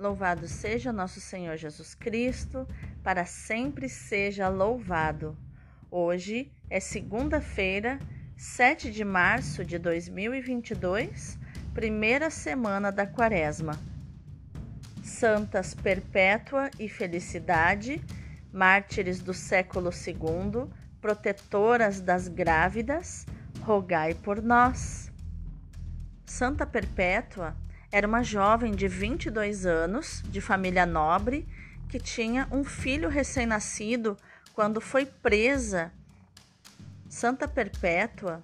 Louvado seja nosso Senhor Jesus Cristo, para sempre seja louvado. Hoje é segunda-feira, 7 de março de 2022, primeira semana da Quaresma. Santas Perpétua e Felicidade, mártires do século II, protetoras das grávidas, rogai por nós. Santa Perpétua era uma jovem de 22 anos, de família nobre, que tinha um filho recém-nascido quando foi presa. Santa Perpétua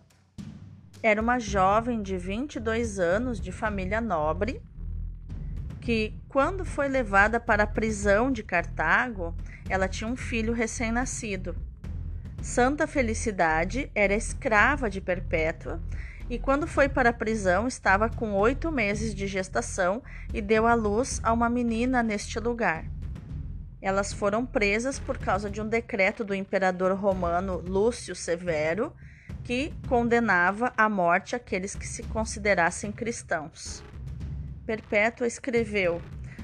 era uma jovem de 22 anos, de família nobre, que, quando foi levada para a prisão de Cartago, ela tinha um filho recém-nascido. Santa Felicidade era escrava de Perpétua e, quando foi para a prisão, estava com oito meses de gestação e deu à luz a uma menina neste lugar. Elas foram presas por causa de um decreto do imperador romano Lúcio Severo, que condenava à morte aqueles que se considerassem cristãos. Perpétua escreveu: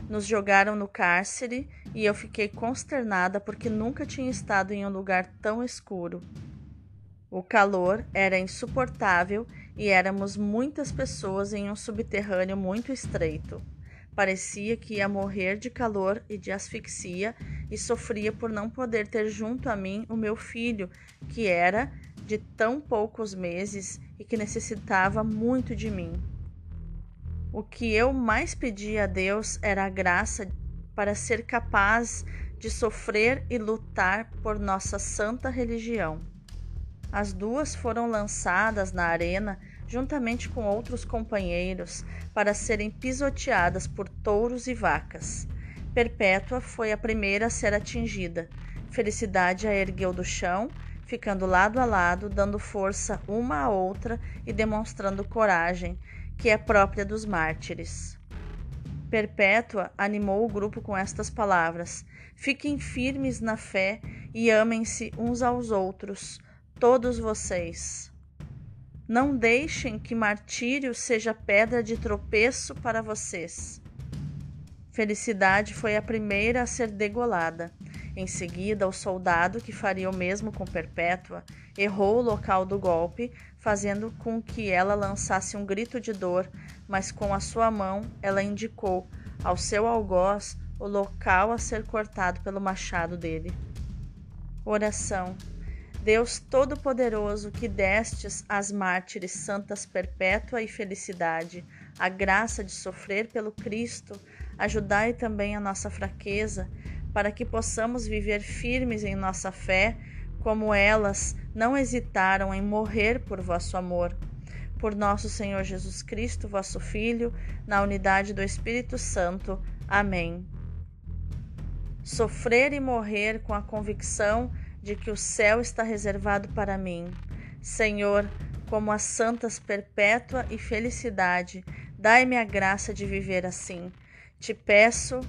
Nos jogaram no cárcere e eu fiquei consternada porque nunca tinha estado em um lugar tão escuro. O calor era insuportável e éramos muitas pessoas em um subterrâneo muito estreito. Parecia que ia morrer de calor e de asfixia e sofria por não poder ter junto a mim o meu filho, que era de tão poucos meses e que necessitava muito de mim. O que eu mais pedia a Deus era a graça para ser capaz de sofrer e lutar por nossa santa religião. As duas foram lançadas na arena juntamente com outros companheiros para serem pisoteadas por touros e vacas. Perpétua foi a primeira a ser atingida. Felicidade a ergueu do chão, ficando lado a lado, dando força uma à outra e demonstrando coragem, que é própria dos mártires. Perpétua animou o grupo com estas palavras: Fiquem firmes na fé e amem-se uns aos outros todos vocês. Não deixem que martírio seja pedra de tropeço para vocês. Felicidade foi a primeira a ser degolada. Em seguida, o soldado, que faria o mesmo com Perpétua, errou o local do golpe, fazendo com que ela lançasse um grito de dor, mas com a sua mão ela indicou ao seu algoz o local a ser cortado pelo machado dele. Oração. Deus Todo-Poderoso, que destes às mártires santas perpétua e felicidade, a graça de sofrer pelo Cristo, ajudai também a nossa fraqueza, para que possamos viver firmes em nossa fé, como elas não hesitaram em morrer por vosso amor. Por nosso Senhor Jesus Cristo, vosso Filho, na unidade do Espírito Santo. Amém. Sofrer e morrer com a convicção de que o céu está reservado para mim. Senhor, como as santas perpétua e felicidade, dai-me a graça de viver assim. Te peço,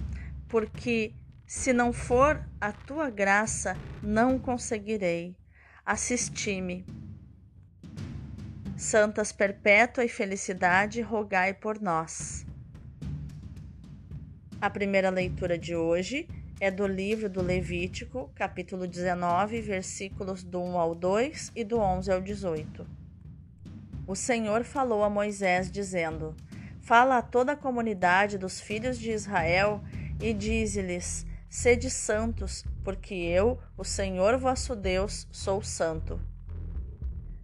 porque se não for a tua graça, não conseguirei. Assisti-me. Santas perpétua e felicidade, rogai por nós. A primeira leitura de hoje é do livro do Levítico, capítulo 19, versículos do 1 ao 2 e do 11 ao 18. O Senhor falou a Moisés, dizendo: Fala a toda a comunidade dos filhos de Israel e dize-lhes: Sede santos, porque eu, o Senhor vosso Deus, sou santo.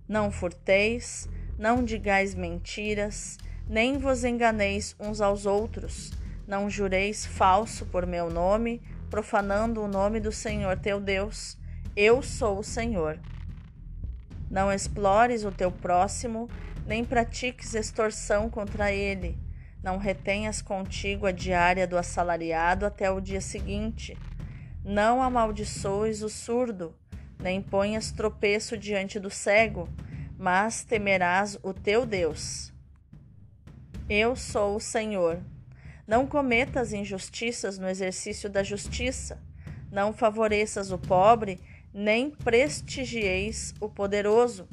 Não furteis, não digais mentiras, nem vos enganeis uns aos outros, não jureis falso por meu nome, profanando o nome do Senhor teu Deus. Eu sou o Senhor. Não explores o teu próximo, nem pratiques extorsão contra ele. Não retenhas contigo a diária do assalariado até o dia seguinte. Não amaldiçoes o surdo, nem ponhas tropeço diante do cego, mas temerás o teu Deus. Eu sou o Senhor. Não cometas injustiças no exercício da justiça. Não favoreças o pobre, nem prestigieis o poderoso.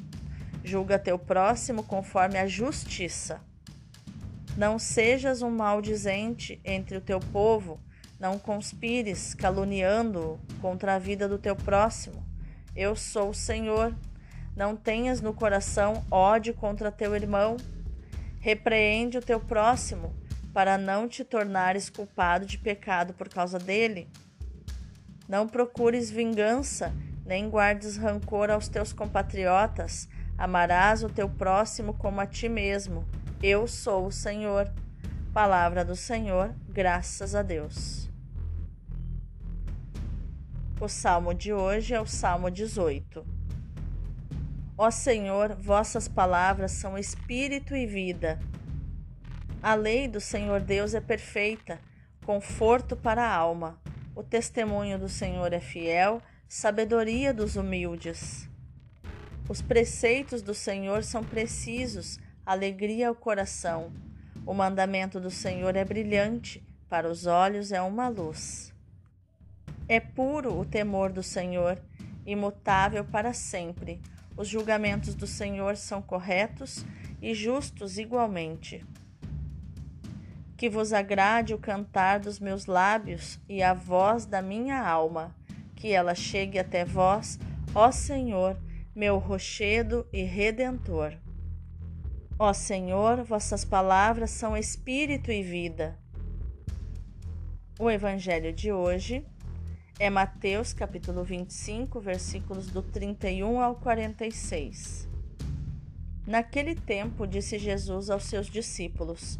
Julga teu próximo conforme a justiça. Não sejas um maldizente entre o teu povo, não conspires caluniando contra a vida do teu próximo. Eu sou o Senhor. Não tenhas no coração ódio contra teu irmão. Repreende o teu próximo, para não te tornares culpado de pecado por causa dele. Não procures vingança, nem guardes rancor aos teus compatriotas. Amarás o teu próximo como a ti mesmo. Eu sou o Senhor. Palavra do Senhor, graças a Deus. O salmo de hoje é o Salmo 18. Ó Senhor, vossas palavras são espírito e vida. A lei do Senhor Deus é perfeita, conforto para a alma. O testemunho do Senhor é fiel, sabedoria dos humildes. Os preceitos do Senhor são precisos, alegria ao coração. O mandamento do Senhor é brilhante, para os olhos é uma luz. É puro o temor do Senhor, imutável para sempre. Os julgamentos do Senhor são corretos e justos igualmente. Que vos agrade o cantar dos meus lábios e a voz da minha alma, que ela chegue até vós, ó Senhor, meu rochedo e redentor. Ó Senhor, vossas palavras são espírito e vida. O evangelho de hoje é Mateus capítulo 25, versículos do 31 ao 46. Naquele tempo disse Jesus aos seus discípulos: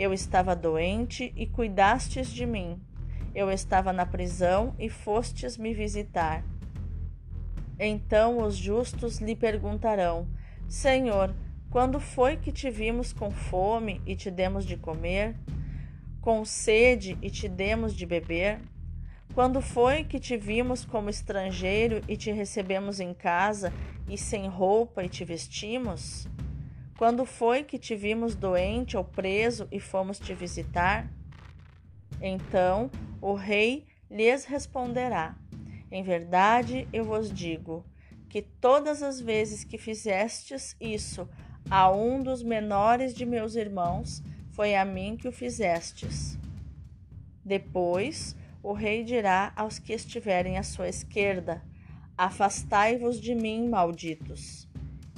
eu estava doente e cuidastes de mim, eu estava na prisão e fostes me visitar. Então os justos lhe perguntarão: Senhor, quando foi que te vimos com fome e te demos de comer? Com sede e te demos de beber? Quando foi que te vimos como estrangeiro e te recebemos em casa e sem roupa e te vestimos? Quando foi que te vimos doente ou preso e fomos te visitar? Então o rei lhes responderá: em verdade, eu vos digo que todas as vezes que fizestes isso a um dos menores de meus irmãos, foi a mim que o fizestes. Depois, o rei dirá aos que estiverem à sua esquerda: Afastai-vos de mim, malditos.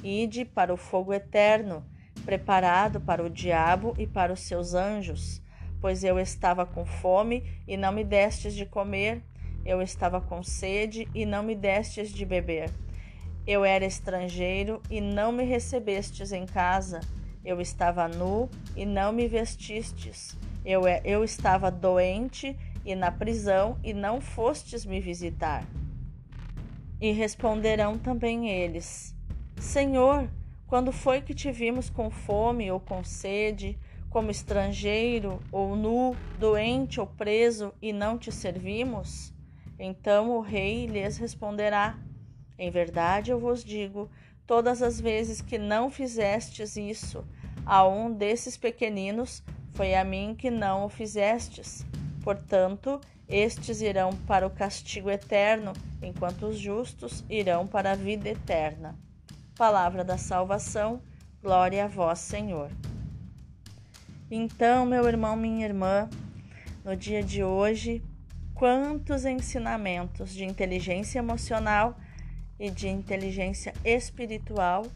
Ide para o fogo eterno, preparado para o diabo e para os seus anjos, pois eu estava com fome e não me destes de comer eu estava com sede e não me destes de beber. Eu era estrangeiro e não me recebestes em casa. Eu estava nu e não me vestistes. Eu, eu estava doente e na prisão e não fostes me visitar. E responderão também eles: Senhor, quando foi que te vimos com fome ou com sede, como estrangeiro ou nu, doente ou preso e não te servimos? Então o rei lhes responderá: Em verdade eu vos digo, todas as vezes que não fizestes isso a um desses pequeninos, foi a mim que não o fizestes. Portanto, estes irão para o castigo eterno, enquanto os justos irão para a vida eterna. Palavra da salvação, glória a vós, Senhor. Então, meu irmão, minha irmã, no dia de hoje, quantos ensinamentos de inteligência emocional e de inteligência espiritual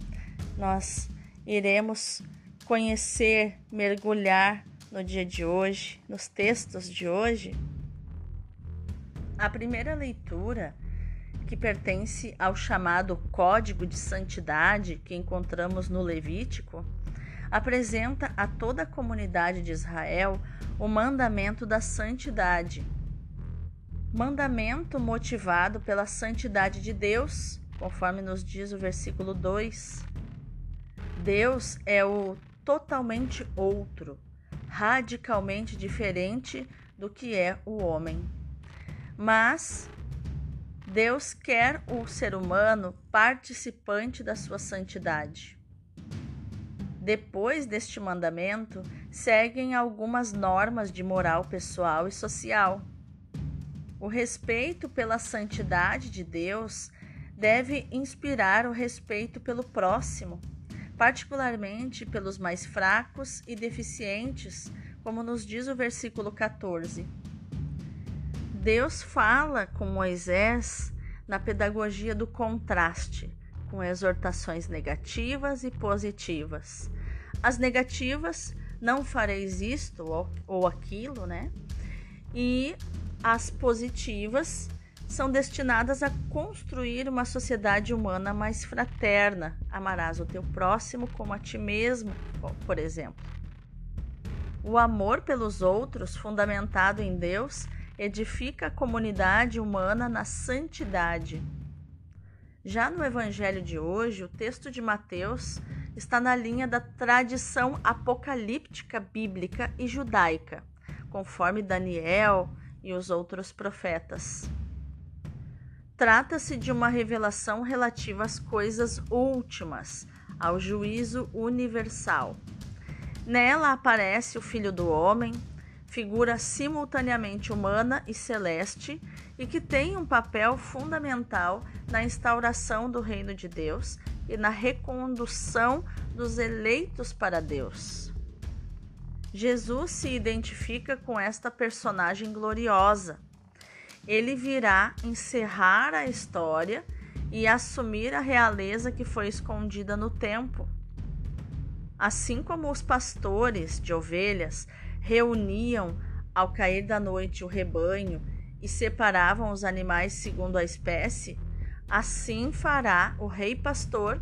nós iremos conhecer, mergulhar no dia de hoje, nos textos de hoje, a primeira leitura, que pertence ao chamado Código de Santidade que encontramos no Levítico, apresenta a toda a comunidade de Israel o mandamento da santidade. Mandamento motivado pela santidade de Deus, conforme nos diz o versículo 2. Deus é o totalmente outro, radicalmente diferente do que é o homem. Mas Deus quer o ser humano participante da sua santidade. Depois deste mandamento, seguem algumas normas de moral pessoal e social. O respeito pela santidade de Deus deve inspirar o respeito pelo próximo, particularmente pelos mais fracos e deficientes, como nos diz o versículo 14. Deus fala com Moisés na pedagogia do contraste, com exortações negativas e positivas. As negativas, não fareis isto ou, aquilo, né? E as positivas são destinadas a construir uma sociedade humana mais fraterna. Amarás o teu próximo como a ti mesmo, por exemplo. O amor pelos outros, fundamentado em Deus, edifica a comunidade humana na santidade. Já no Evangelho de hoje, o texto de Mateus está na linha da tradição apocalíptica bíblica e judaica, conforme Daniel e os outros profetas. Trata-se de uma revelação relativa às coisas últimas, ao juízo universal. Nela aparece o Filho do Homem, figura simultaneamente humana e celeste e que tem um papel fundamental na instauração do reino de Deus e na recondução dos eleitos para Deus. Jesus se identifica com esta personagem gloriosa. Ele virá encerrar a história e assumir a realeza que foi escondida no tempo. Assim como os pastores de ovelhas reuniam ao cair da noite o rebanho e separavam os animais segundo a espécie, assim fará o rei pastor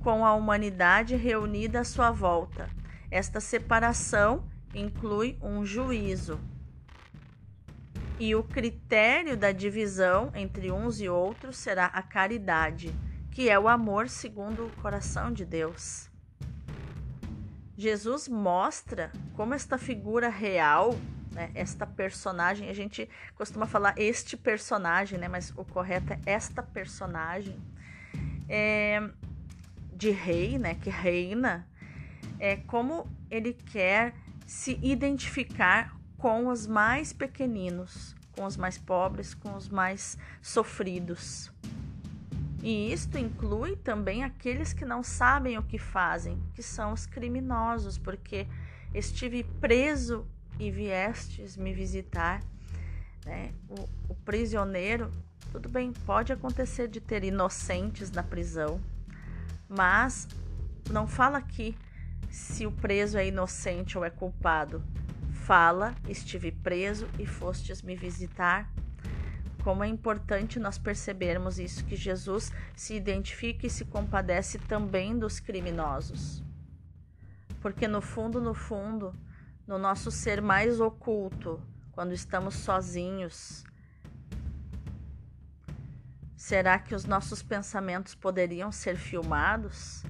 com a humanidade reunida à sua volta. Esta separação inclui um juízo. E o critério da divisão entre uns e outros será a caridade, que é o amor segundo o coração de Deus. Jesus mostra como esta figura real, né, esta personagem, a gente costuma falar este personagem, né, mas o correto é esta personagem é, de rei, né, que reina, é como ele quer se identificar com os mais pequeninos, com os mais pobres, com os mais sofridos. E isto inclui também aqueles que não sabem o que fazem, que são os criminosos, porque estive preso e viestes me visitar. Né? O, o prisioneiro, tudo bem, pode acontecer de ter inocentes na prisão, mas não fala aqui se o preso é inocente ou é culpado. Fala, estive preso e fostes me visitar como é importante nós percebermos isso, que Jesus se identifica e se compadece também dos criminosos. Porque no fundo, no fundo, no nosso ser mais oculto, quando estamos sozinhos, será que os nossos pensamentos poderiam ser filmados?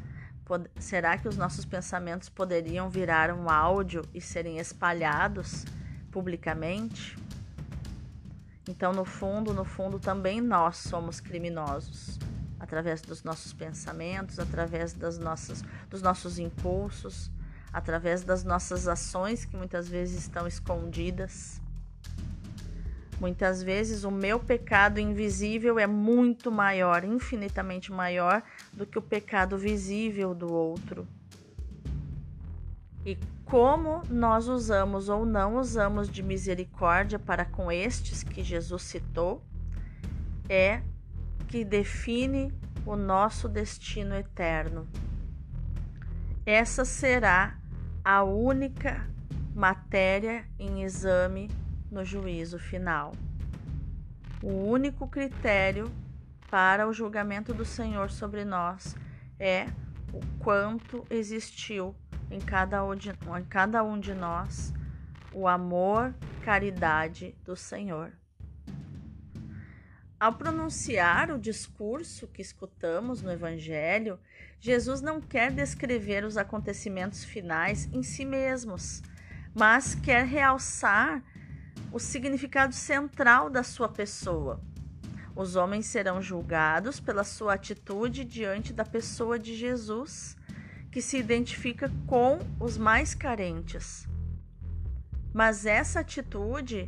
Será que os nossos pensamentos poderiam virar um áudio e serem espalhados publicamente? Então, no fundo, no fundo, também nós somos criminosos, através dos nossos pensamentos, através das nossas, dos nossos impulsos, através das nossas ações que muitas vezes estão escondidas. Muitas vezes o meu pecado invisível é muito maior, infinitamente maior do que o pecado visível do outro. E como nós usamos ou não usamos de misericórdia para com estes que Jesus citou, é que define o nosso destino eterno. Essa será a única matéria em exame no juízo final. O único critério para o julgamento do Senhor sobre nós é o quanto existiu em cada um de, em cada um de nós o amor, caridade do Senhor. Ao pronunciar o discurso que escutamos no Evangelho, Jesus não quer descrever os acontecimentos finais em si mesmos, mas quer realçar o significado central da sua pessoa. Os homens serão julgados pela sua atitude diante da pessoa de Jesus, que se identifica com os mais carentes. Mas essa atitude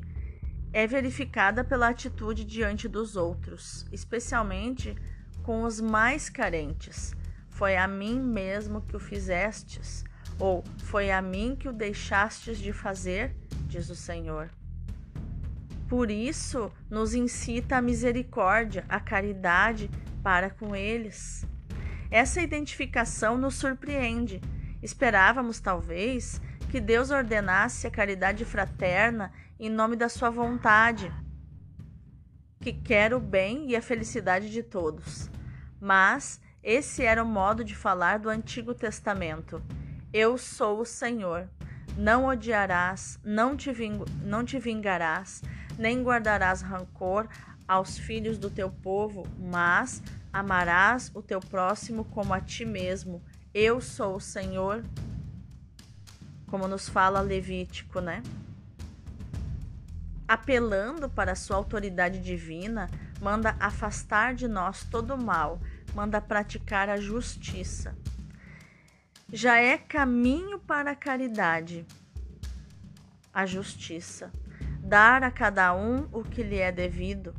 é verificada pela atitude diante dos outros, especialmente com os mais carentes. Foi a mim mesmo que o fizestes, ou foi a mim que o deixastes de fazer, diz o Senhor. Por isso, nos incita a misericórdia, a caridade para com eles. Essa identificação nos surpreende. Esperávamos, talvez, que Deus ordenasse a caridade fraterna em nome da sua vontade, que quer o bem e a felicidade de todos. Mas esse era o modo de falar do Antigo Testamento. Eu sou o Senhor. Não odiarás, não te, não te vingarás, nem guardarás rancor aos filhos do teu povo, mas amarás o teu próximo como a ti mesmo. Eu sou o Senhor, como nos fala Levítico, né? Apelando para a sua autoridade divina, manda afastar de nós todo o mal, manda praticar a justiça. Já é caminho para a caridade, a justiça dar a cada um o que lhe é devido.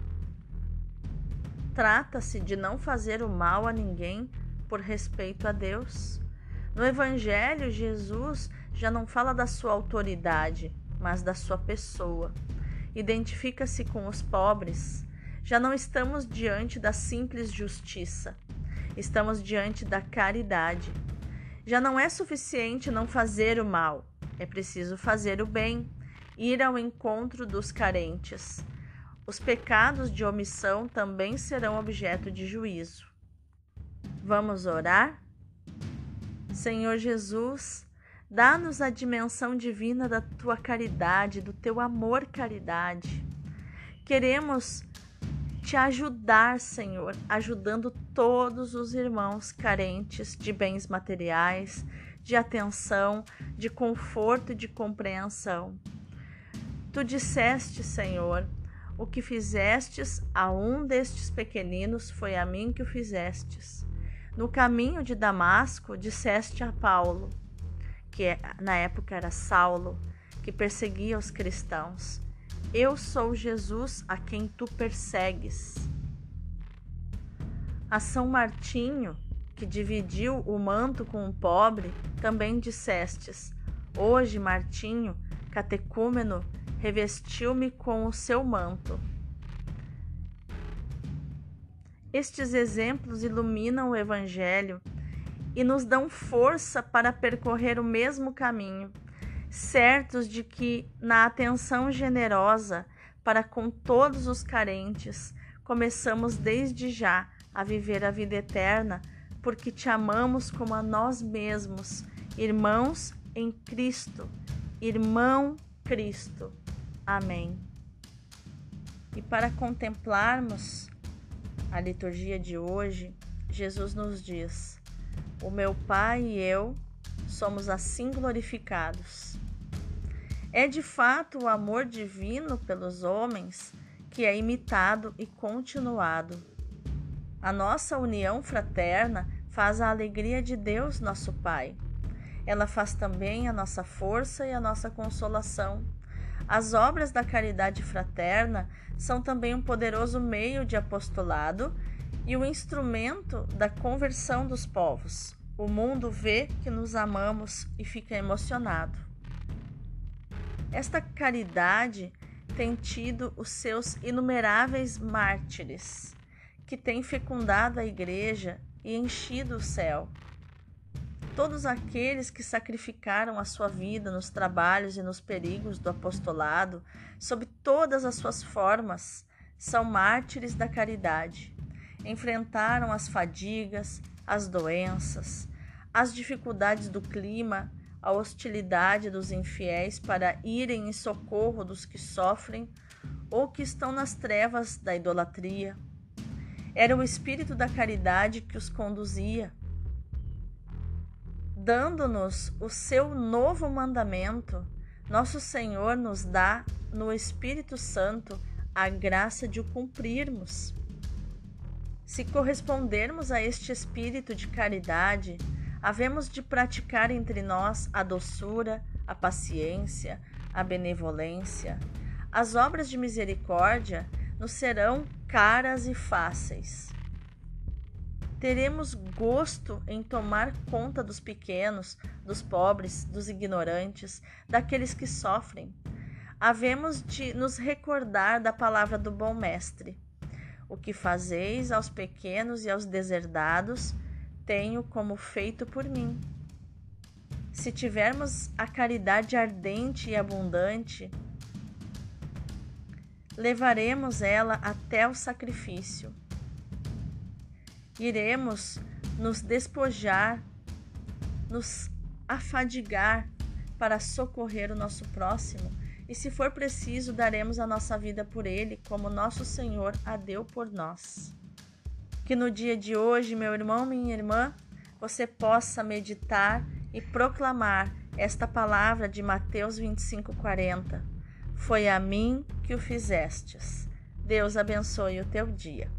Trata-se de não fazer o mal a ninguém por respeito a Deus. No Evangelho, Jesus já não fala da sua autoridade, mas da sua pessoa. Identifica-se com os pobres. Já não estamos diante da simples justiça, estamos diante da caridade. Já não é suficiente não fazer o mal, é preciso fazer o bem ir ao encontro dos carentes. Os pecados de omissão também serão objeto de juízo. Vamos orar? Senhor Jesus, dá-nos a dimensão divina da tua caridade, do teu amor caridade. Queremos te ajudar, Senhor, ajudando todos os irmãos carentes de bens materiais, de atenção, de conforto e de compreensão. Tu disseste, Senhor, o que fizestes a um destes pequeninos foi a mim que o fizestes. No caminho de Damasco, disseste a Paulo, que é, na época era Saulo, que perseguia os cristãos: Eu sou Jesus a quem tu persegues. A São Martinho, que dividiu o manto com o pobre, também dissestes: Hoje, Martinho, catecúmeno, revestiu-me com o seu manto. Estes exemplos iluminam o Evangelho e nos dão força para percorrer o mesmo caminho, certos de que, na atenção generosa para com todos os carentes, começamos desde já a viver a vida eterna, porque te amamos como a nós mesmos, irmãos em Cristo, irmão Cristo. Amém. E para contemplarmos a liturgia de hoje, Jesus nos diz: O meu Pai e eu somos assim glorificados. É de fato o amor divino pelos homens que é imitado e continuado. A nossa união fraterna faz a alegria de Deus, nosso Pai. Ela faz também a nossa força e a nossa consolação as obras da caridade fraterna são também um poderoso meio de apostolado e o instrumento da conversão dos povos. O mundo vê que nos amamos e fica emocionado. Esta caridade tem tido os seus inumeráveis mártires, que têm fecundado a igreja e enchido o céu. Todos aqueles que sacrificaram a sua vida nos trabalhos e nos perigos do apostolado, sob todas as suas formas, são mártires da caridade. Enfrentaram as fadigas, as doenças, as dificuldades do clima, a hostilidade dos infiéis para irem em socorro dos que sofrem ou que estão nas trevas da idolatria. Era o espírito da caridade que os conduzia, dando-nos o seu novo mandamento. Nosso Senhor nos dá no Espírito Santo a graça de o cumprirmos. Se correspondermos a este espírito de caridade, havemos de praticar entre nós a doçura, a paciência, a benevolência. As obras de misericórdia nos serão caras e fáceis. Teremos gosto em tomar conta dos pequenos, dos pobres, dos ignorantes, daqueles que sofrem havemos de nos recordar da palavra do bom mestre. O que fazeis aos pequenos e aos deserdados, tenho como feito por mim. Se tivermos a caridade ardente e abundante, levaremos ela até o sacrifício. Iremos nos despojar, nos afadigar para socorrer o nosso próximo e se for preciso, daremos a nossa vida por ele, como nosso Senhor a deu por nós. Que no dia de hoje, meu irmão, minha irmã, você possa meditar e proclamar esta palavra de Mateus 25:40. Foi a mim que o fizestes. Deus abençoe o teu dia.